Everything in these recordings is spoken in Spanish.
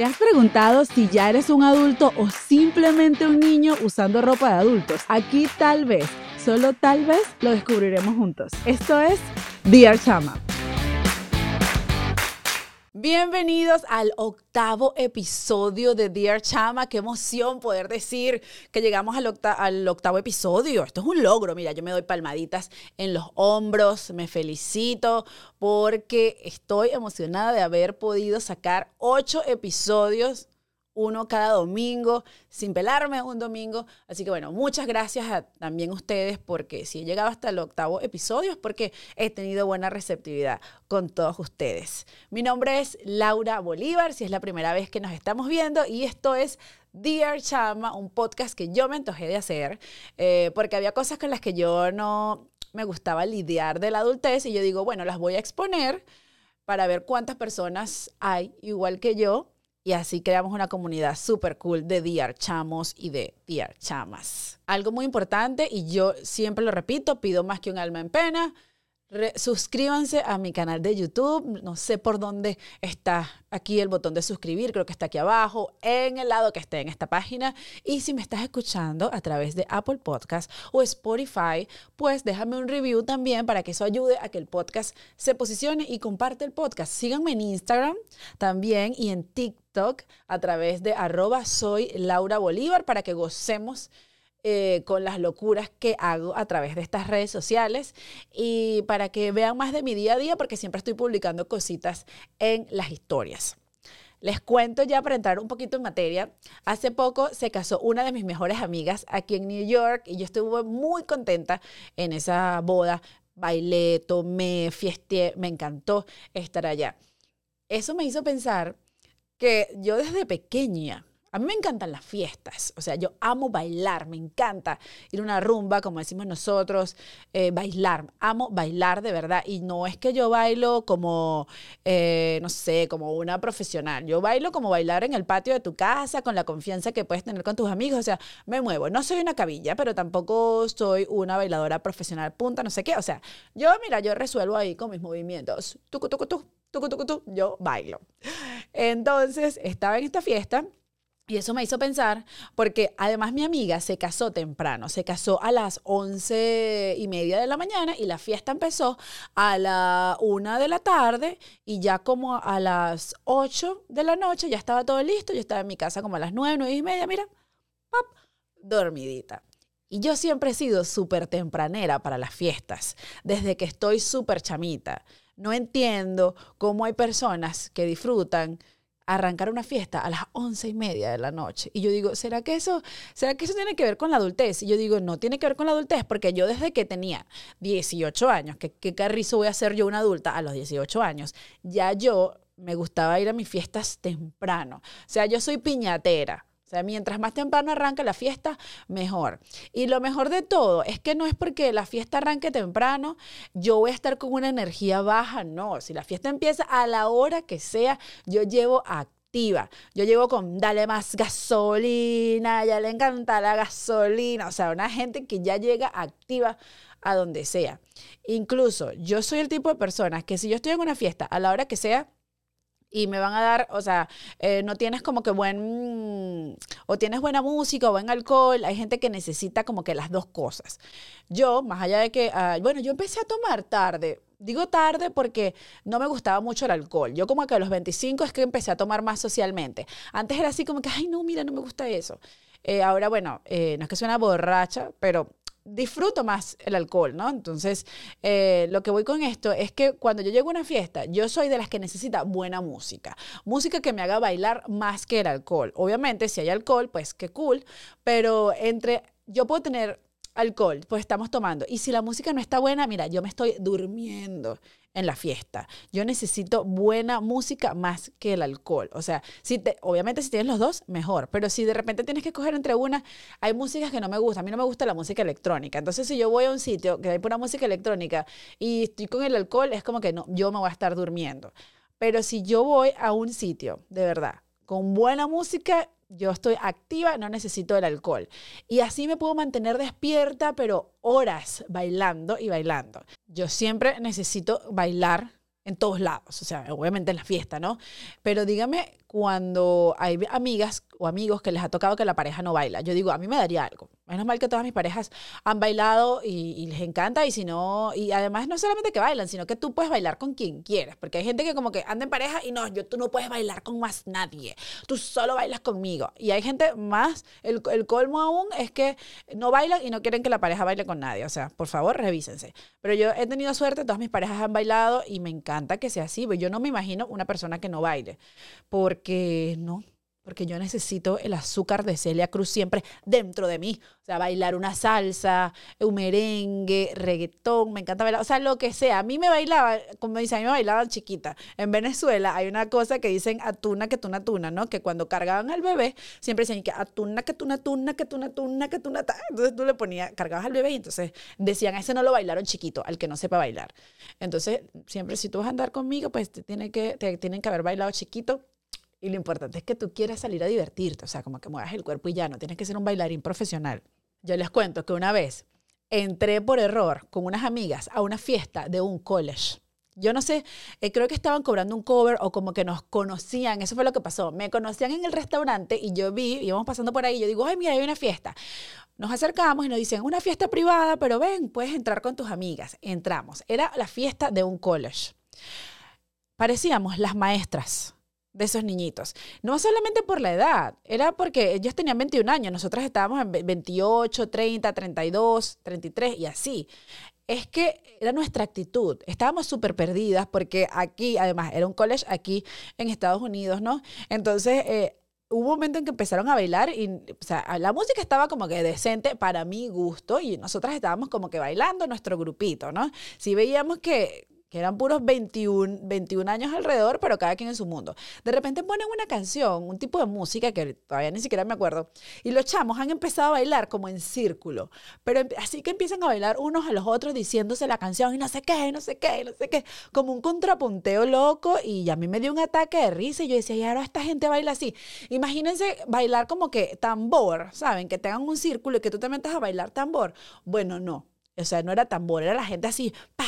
¿Te has preguntado si ya eres un adulto o simplemente un niño usando ropa de adultos? Aquí tal vez, solo tal vez, lo descubriremos juntos. Esto es Dear Chama. Bienvenidos al octavo episodio de Dear Chama. Qué emoción poder decir que llegamos al, al, octavo episodio. Esto es un logro. Mira, yo me doy palmaditas en los hombros, me felicito porque estoy emocionada de haber podido sacar ocho episodios uno cada domingo, sin pelarme un domingo. Así que bueno, muchas gracias a también ustedes porque si he llegado hasta el octavo episodio es porque he tenido buena receptividad con todos ustedes. Mi nombre es Laura Bolívar, si es la primera vez que nos estamos viendo y esto es Dear Chama, un podcast que yo me antojé de hacer eh, porque había cosas con las que yo no me gustaba lidiar de la adultez y yo digo, bueno, las voy a exponer para ver cuántas personas hay igual que yo y así creamos una comunidad súper cool de DR Chamos y de DR Chamas. Algo muy importante, y yo siempre lo repito, pido más que un alma en pena, suscríbanse a mi canal de YouTube. No sé por dónde está aquí el botón de suscribir, creo que está aquí abajo, en el lado que esté en esta página. Y si me estás escuchando a través de Apple Podcast o Spotify, pues déjame un review también para que eso ayude a que el podcast se posicione y comparte el podcast. Síganme en Instagram también y en TikTok a través de arroba soy Laura Bolívar para que gocemos eh, con las locuras que hago a través de estas redes sociales y para que vean más de mi día a día porque siempre estoy publicando cositas en las historias. Les cuento ya para entrar un poquito en materia. Hace poco se casó una de mis mejores amigas aquí en New York y yo estuve muy contenta en esa boda. Bailé, tomé, fiesté, me encantó estar allá. Eso me hizo pensar que yo desde pequeña a mí me encantan las fiestas, o sea, yo amo bailar, me encanta ir a una rumba, como decimos nosotros, eh, bailar, amo bailar de verdad. Y no es que yo bailo como, eh, no sé, como una profesional, yo bailo como bailar en el patio de tu casa, con la confianza que puedes tener con tus amigos, o sea, me muevo. No soy una cabilla, pero tampoco soy una bailadora profesional punta, no sé qué, o sea, yo, mira, yo resuelvo ahí con mis movimientos, tucu, tucu, tucu, tucu, tucu, tucu, yo bailo. Entonces, estaba en esta fiesta y eso me hizo pensar, porque además mi amiga se casó temprano, se casó a las once y media de la mañana y la fiesta empezó a la una de la tarde y ya como a las ocho de la noche ya estaba todo listo, yo estaba en mi casa como a las nueve, nueve y media, mira, pop, dormidita. Y yo siempre he sido súper tempranera para las fiestas, desde que estoy súper chamita. No entiendo cómo hay personas que disfrutan arrancar una fiesta a las once y media de la noche. Y yo digo, ¿será que eso, será que eso tiene que ver con la adultez? Y yo digo, no tiene que ver con la adultez, porque yo desde que tenía 18 años, que qué carrizo voy a ser yo una adulta a los 18 años, ya yo me gustaba ir a mis fiestas temprano. O sea, yo soy piñatera. O sea, mientras más temprano arranca la fiesta, mejor. Y lo mejor de todo es que no es porque la fiesta arranque temprano, yo voy a estar con una energía baja, no. Si la fiesta empieza a la hora que sea, yo llevo activa. Yo llevo con dale más gasolina, ya le encanta la gasolina. O sea, una gente que ya llega activa a donde sea. Incluso yo soy el tipo de persona que si yo estoy en una fiesta a la hora que sea, y me van a dar, o sea, eh, no tienes como que buen, o tienes buena música o buen alcohol, hay gente que necesita como que las dos cosas. Yo, más allá de que, ah, bueno, yo empecé a tomar tarde, digo tarde porque no me gustaba mucho el alcohol, yo como que a los 25 es que empecé a tomar más socialmente, antes era así como que, ay, no, mira, no me gusta eso. Eh, ahora, bueno, eh, no es que sea una borracha, pero disfruto más el alcohol, ¿no? Entonces, eh, lo que voy con esto es que cuando yo llego a una fiesta, yo soy de las que necesita buena música. Música que me haga bailar más que el alcohol. Obviamente, si hay alcohol, pues qué cool, pero entre, yo puedo tener alcohol, pues estamos tomando. Y si la música no está buena, mira, yo me estoy durmiendo en la fiesta. Yo necesito buena música más que el alcohol. O sea, si te, obviamente si tienes los dos, mejor. Pero si de repente tienes que escoger entre una, hay músicas que no me gustan. A mí no me gusta la música electrónica. Entonces, si yo voy a un sitio que hay pura música electrónica y estoy con el alcohol, es como que no, yo me voy a estar durmiendo. Pero si yo voy a un sitio, de verdad, con buena música, yo estoy activa, no necesito el alcohol. Y así me puedo mantener despierta, pero horas bailando y bailando. Yo siempre necesito bailar en todos lados, o sea, obviamente en la fiesta, ¿no? Pero dígame cuando hay amigas o amigos que les ha tocado que la pareja no baila. Yo digo, a mí me daría algo. Menos mal que todas mis parejas han bailado y, les encanta y si no, y además no solamente que bailan, sino que tú puedes bailar con quien quieras, porque hay gente que como que anda en pareja y no, yo tú no puedes bailar con más nadie, tú solo bailas conmigo. Y hay gente más, el, el colmo aún es que no bailan y no quieren que la pareja baile con nadie. O sea, por favor, revísense. Pero yo he tenido suerte, todas mis parejas han bailado y me encanta que sea así, yo no me imagino una persona que no baile, porque no, porque yo necesito el azúcar de Celia Cruz siempre dentro de mí. O sea, bailar una salsa, un merengue, reggaetón, me encanta bailar, o sea, lo que sea. A mí me bailaba, como dicen, a mí me bailaban chiquita. En Venezuela hay una cosa que dicen atuna, que tuna, tuna, ¿no? Que cuando cargaban al bebé, siempre decían que atuna, que tuna, tuna, que tuna, tuna, que tuna, Entonces tú le ponías, cargabas al bebé y entonces decían, ese no lo bailaron chiquito, al que no sepa bailar. Entonces, siempre si tú vas a andar conmigo, pues te, tiene que, te tienen que haber bailado chiquito y lo importante es que tú quieras salir a divertirte, o sea, como que muevas el cuerpo y ya, no tienes que ser un bailarín profesional. Yo les cuento que una vez entré por error con unas amigas a una fiesta de un college. Yo no sé, eh, creo que estaban cobrando un cover o como que nos conocían, eso fue lo que pasó. Me conocían en el restaurante y yo vi, íbamos pasando por ahí, yo digo, ay, mira, hay una fiesta. Nos acercamos y nos dicen, una fiesta privada, pero ven, puedes entrar con tus amigas. Entramos. Era la fiesta de un college. Parecíamos las maestras de esos niñitos. No solamente por la edad, era porque ellos tenían 21 años, nosotras estábamos en 28, 30, 32, 33 y así. Es que era nuestra actitud. Estábamos súper perdidas porque aquí, además, era un college aquí en Estados Unidos, ¿no? Entonces, eh, hubo un momento en que empezaron a bailar y, o sea, la música estaba como que decente para mi gusto y nosotras estábamos como que bailando nuestro grupito, ¿no? Si veíamos que que eran puros 21, 21 años alrededor, pero cada quien en su mundo. De repente ponen una canción, un tipo de música que todavía ni siquiera me acuerdo, y los chamos han empezado a bailar como en círculo, pero así que empiezan a bailar unos a los otros diciéndose la canción y no sé qué, no sé qué, no sé qué, como un contrapunteo loco y a mí me dio un ataque de risa y yo decía, y ahora esta gente baila así. Imagínense bailar como que tambor, ¿saben? Que tengan un círculo y que tú te metas a bailar tambor. Bueno, no. O sea, no era tambor, era la gente así, pa,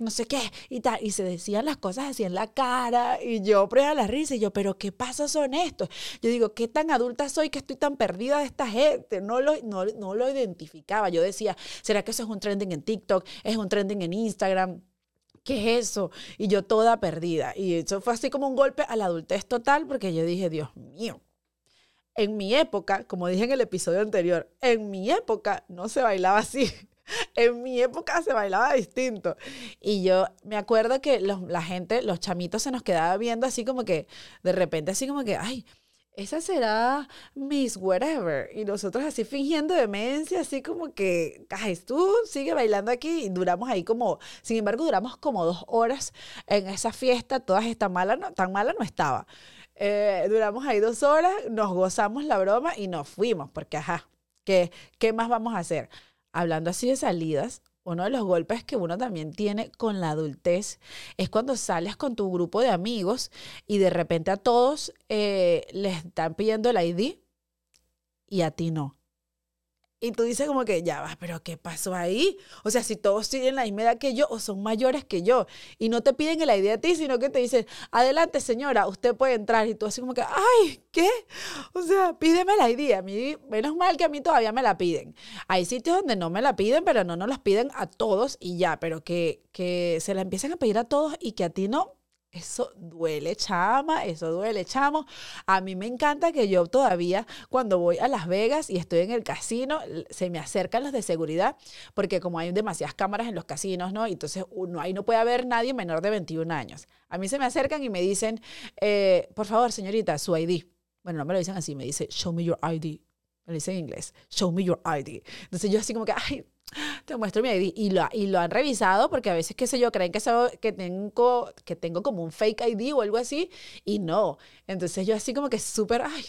no sé qué, y tal. Y se decían las cosas así en la cara, y yo prueba la risa, y yo, pero ¿qué pasa son estos? Yo digo, ¿qué tan adulta soy que estoy tan perdida de esta gente? No lo, no, no lo identificaba. Yo decía, ¿será que eso es un trending en TikTok? ¿Es un trending en Instagram? ¿Qué es eso? Y yo toda perdida. Y eso fue así como un golpe a la adultez total, porque yo dije, Dios mío, en mi época, como dije en el episodio anterior, en mi época no se bailaba así. En mi época se bailaba distinto. Y yo me acuerdo que la gente, los chamitos se nos quedaba viendo así como que, de repente así como que, ay, esa será Miss Whatever. Y nosotros así fingiendo demencia, así como que, ay, tú sigue bailando aquí. Y duramos ahí como, sin embargo, duramos como dos horas en esa fiesta. Todas esta mala, no, tan mala no estaba. Eh, duramos ahí dos horas, nos gozamos la broma y nos fuimos, porque ajá, ¿qué, qué más vamos a hacer? Hablando así de salidas, uno de los golpes que uno también tiene con la adultez es cuando sales con tu grupo de amigos y de repente a todos eh, les están pidiendo el ID y a ti no. Y tú dices como que, ya va, pero ¿qué pasó ahí? O sea, si todos tienen la misma edad que yo o son mayores que yo y no te piden el ID a ti, sino que te dicen, adelante señora, usted puede entrar. Y tú así como que, ay, ¿qué? O sea, pídeme la ID. A mí, menos mal que a mí todavía me la piden. Hay sitios donde no me la piden, pero no nos las piden a todos y ya, pero que, que se la empiecen a pedir a todos y que a ti no, eso duele, chama, eso duele, chamo. A mí me encanta que yo todavía, cuando voy a Las Vegas y estoy en el casino, se me acercan los de seguridad, porque como hay demasiadas cámaras en los casinos, ¿no? Entonces uno, ahí no puede haber nadie menor de 21 años. A mí se me acercan y me dicen, eh, por favor, señorita, su ID. Bueno, no me lo dicen así, me dice, show me your ID. Me lo dicen en inglés, show me your ID. Entonces yo así como que, ay, te muestro mi ID y lo, y lo han revisado porque a veces, qué sé yo, creen que, que, tengo, que tengo como un fake ID o algo así y no. Entonces yo así como que súper, ay,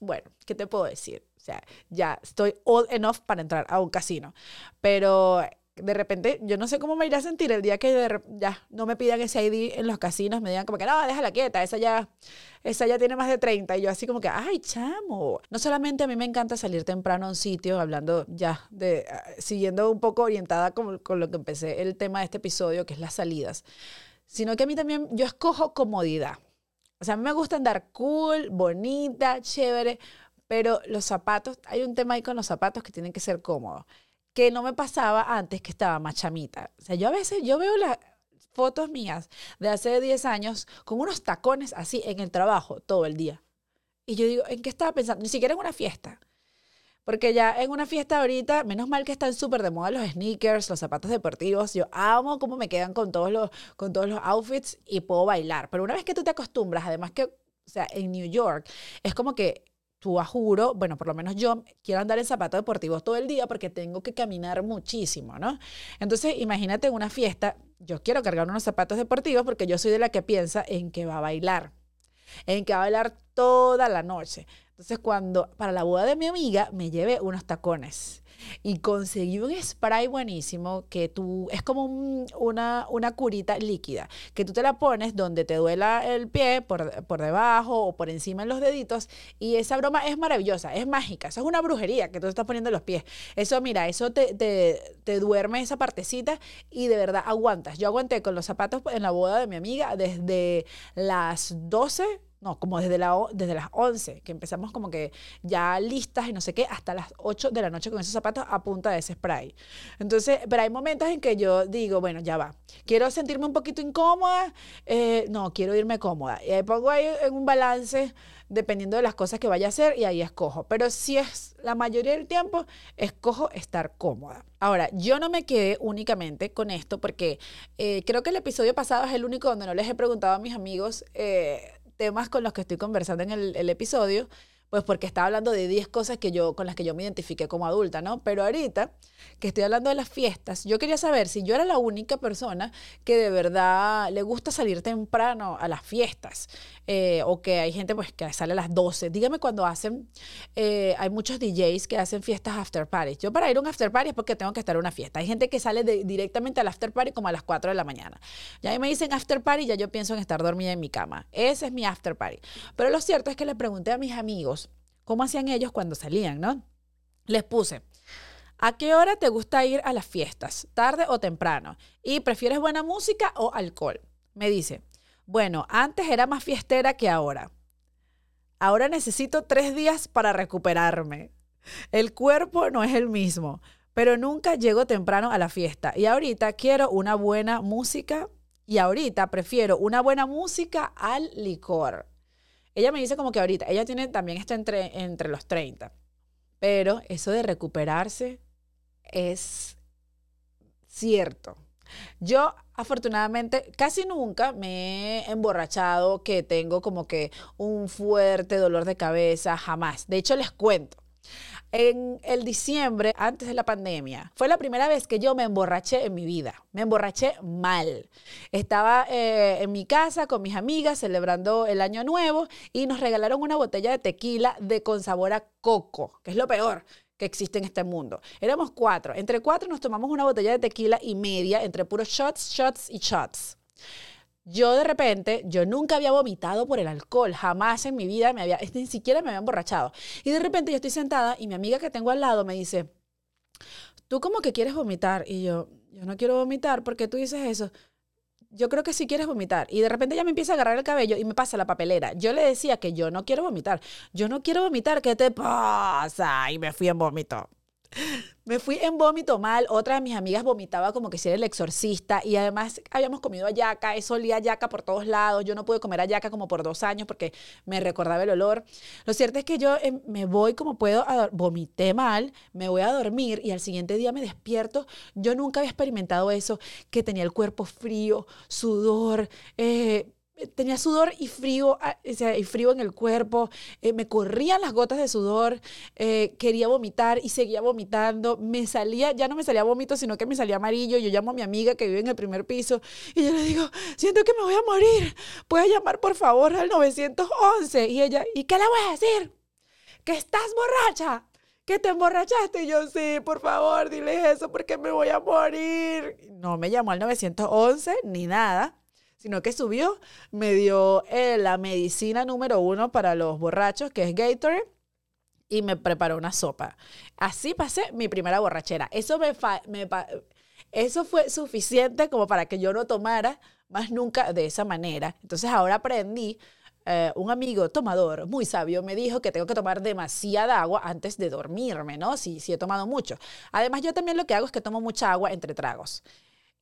bueno, ¿qué te puedo decir? O sea, ya estoy old enough para entrar a un casino. Pero de repente, yo no sé cómo me iré a sentir el día que ya no me pidan ese ID en los casinos, me digan como que no, déjala quieta, esa ya, esa ya tiene más de 30. Y yo así como que, ay, chamo. No solamente a mí me encanta salir temprano a un sitio, hablando ya de, ah, siguiendo un poco orientada con, con lo que empecé el tema de este episodio, que es las salidas, sino que a mí también, yo escojo comodidad. O sea, a mí me gusta andar cool, bonita, chévere, pero los zapatos, hay un tema ahí con los zapatos que tienen que ser cómodos, que no me pasaba antes que estaba más chamita. O sea, yo a veces, yo veo las fotos mías de hace 10 años con unos tacones así en el trabajo todo el día. Y yo digo, ¿en qué estaba pensando? Ni siquiera en una fiesta. Porque ya en una fiesta ahorita, menos mal que están súper de moda los sneakers, los zapatos deportivos. Yo amo cómo me quedan con todos los, con todos los outfits y puedo bailar. Pero una vez que tú te acostumbras, además que, o sea, en New York, es como que tú a bueno, por lo menos yo quiero andar en zapatos deportivos todo el día porque tengo que caminar muchísimo, ¿no? Entonces, imagínate una fiesta, yo quiero cargar unos zapatos deportivos porque yo soy de la que piensa en que va a bailar, en que va a bailar toda la noche. Entonces, cuando para la boda de mi amiga me llevé unos tacones y conseguí un spray buenísimo que tú, es como una, una curita líquida, que tú te la pones donde te duela el pie, por, por debajo o por encima en los deditos, y esa broma es maravillosa, es mágica, eso es una brujería que tú estás poniendo en los pies. Eso, mira, eso te, te, te duerme esa partecita y de verdad aguantas. Yo aguanté con los zapatos en la boda de mi amiga desde las 12 no, como desde, la, desde las 11, que empezamos como que ya listas y no sé qué, hasta las 8 de la noche con esos zapatos a punta de ese spray. Entonces, pero hay momentos en que yo digo, bueno, ya va, quiero sentirme un poquito incómoda, eh, no, quiero irme cómoda. Y ahí pongo ahí en un balance dependiendo de las cosas que vaya a hacer y ahí escojo. Pero si es la mayoría del tiempo, escojo estar cómoda. Ahora, yo no me quedé únicamente con esto porque eh, creo que el episodio pasado es el único donde no les he preguntado a mis amigos. Eh, temas con los que estoy conversando en el, el episodio, pues porque estaba hablando de 10 cosas que yo, con las que yo me identifiqué como adulta, ¿no? Pero ahorita que estoy hablando de las fiestas, yo quería saber si yo era la única persona que de verdad le gusta salir temprano a las fiestas, eh, o que hay gente pues que sale a las 12. Dígame cuando hacen, eh, hay muchos DJs que hacen fiestas after parties. Yo para ir a un after party es porque tengo que estar en una fiesta. Hay gente que sale directamente al after party como a las 4 de la mañana. Ya me dicen after party, ya yo pienso en estar dormida en mi cama. Ese es mi after party. Pero lo cierto es que le pregunté a mis amigos, cómo hacían ellos cuando salían, ¿no? Les puse, ¿a qué hora te gusta ir a las fiestas? ¿Tarde o temprano? ¿Y prefieres buena música o alcohol? Me dice, bueno, antes era más fiestera que ahora. Ahora necesito tres días para recuperarme. El cuerpo no es el mismo, pero nunca llego temprano a la fiesta. Y ahorita quiero una buena música y ahorita prefiero una buena música al licor. Ella me dice como que ahorita, ella tiene también está entre, entre los 30, pero eso de recuperarse es cierto. Yo afortunadamente casi nunca me he emborrachado que tengo como que un fuerte dolor de cabeza, jamás. De hecho, les cuento. En el diciembre, antes de la pandemia, fue la primera vez que yo me emborraché en mi vida. Me emborraché mal. Estaba eh, en mi casa con mis amigas celebrando el año nuevo y nos regalaron una botella de tequila de con sabor a coco, que es lo peor que existe en este mundo. Éramos cuatro. Entre cuatro nos tomamos una botella de tequila y media entre puros shots, shots y shots. Yo de repente, yo nunca había vomitado por el alcohol, jamás en mi vida me había, ni siquiera me había emborrachado. Y de repente yo estoy sentada y mi amiga que tengo al lado me dice, tú como que quieres vomitar. Y yo, yo no quiero vomitar, porque tú dices eso? Yo creo que sí quieres vomitar. Y de repente ella me empieza a agarrar el cabello y me pasa la papelera. Yo le decía que yo no quiero vomitar. Yo no quiero vomitar, ¿qué te pasa? Y me fui en vómito. Me fui en vómito mal. Otra de mis amigas vomitaba como que si era el exorcista. Y además habíamos comido ayaca. Eso olía ayaca por todos lados. Yo no pude comer ayaca como por dos años porque me recordaba el olor. Lo cierto es que yo em, me voy como puedo. Vomité mal. Me voy a dormir y al siguiente día me despierto. Yo nunca había experimentado eso. Que tenía el cuerpo frío, sudor. Eh, tenía sudor y frío, ah, y frío en el cuerpo, eh, me corrían las gotas de sudor, eh, quería vomitar y seguía vomitando, me salía, ya no me salía vómito, sino que me salía amarillo, yo llamo a mi amiga que vive en el primer piso y yo le digo, siento que me voy a morir, ¿puedes llamar por favor al 911? Y ella, ¿y qué le voy a decir? Que estás borracha. ¿Que te emborrachaste? Y yo, sí, por favor, dile eso porque me voy a morir. No me llamó al 911 ni nada sino que subió, me dio eh, la medicina número uno para los borrachos, que es Gatorade, y me preparó una sopa. Así pasé mi primera borrachera. Eso, me, eso fue suficiente como para que yo no tomara más nunca de esa manera. Entonces ahora aprendí eh, un amigo tomador muy sabio me dijo que tengo que tomar demasiada agua antes de dormirme, ¿no? Si, si he tomado mucho. Además, yo también lo que hago es que tomo mucha agua entre tragos.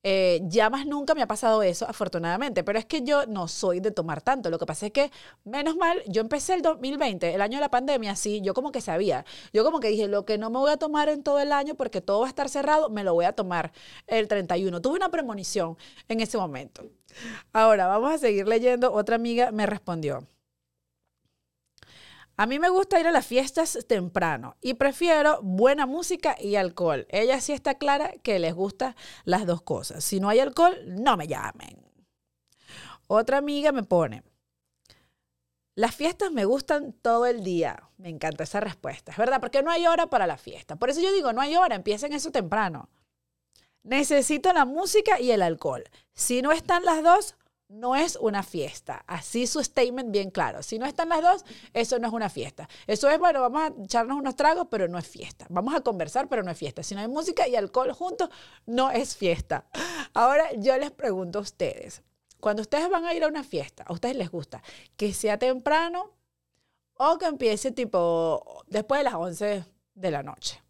Eh, ya más nunca me ha pasado eso, afortunadamente, pero es que yo no soy de tomar tanto. Lo que pasa es que, menos mal, yo empecé el 2020, el año de la pandemia, sí, yo como que sabía. Yo como que dije, lo que no me voy a tomar en todo el año porque todo va a estar cerrado, me lo voy a tomar el 31. Tuve una premonición en ese momento. Ahora, vamos a seguir leyendo. Otra amiga me respondió. A mí me gusta ir a las fiestas temprano y prefiero buena música y alcohol. Ella sí está clara que les gusta las dos cosas. Si no hay alcohol, no me llamen. Otra amiga me pone, las fiestas me gustan todo el día. Me encanta esa respuesta, es verdad, porque no hay hora para la fiesta. Por eso yo digo, no hay hora, empiecen eso temprano. Necesito la música y el alcohol. Si no están las dos, no es una fiesta. Así su statement bien claro. Si no están las dos, eso no es una fiesta. Eso es, bueno, vamos a echarnos unos tragos, pero no es fiesta. Vamos a conversar, pero no es fiesta. Si no hay música y alcohol juntos, no es fiesta. Ahora yo les pregunto a ustedes, cuando ustedes van a ir a una fiesta, ¿a ustedes les gusta que sea temprano o que empiece tipo después de las 11 de la noche?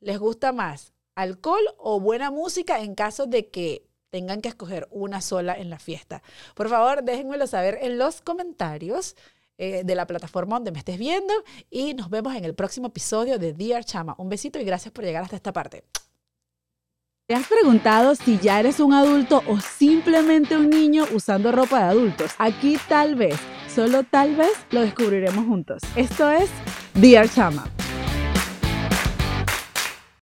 ¿Les gusta más alcohol o buena música en caso de que tengan que escoger una sola en la fiesta. Por favor, déjenmelo saber en los comentarios. Eh, de la plataforma donde me estés viendo y nos vemos en el próximo episodio de Dear Chama. Un besito y gracias por llegar hasta esta parte. ¿Te has preguntado si ya eres un adulto o simplemente un niño usando ropa de adultos? Aquí tal vez, solo tal vez, lo descubriremos juntos. Esto es Dear Chama.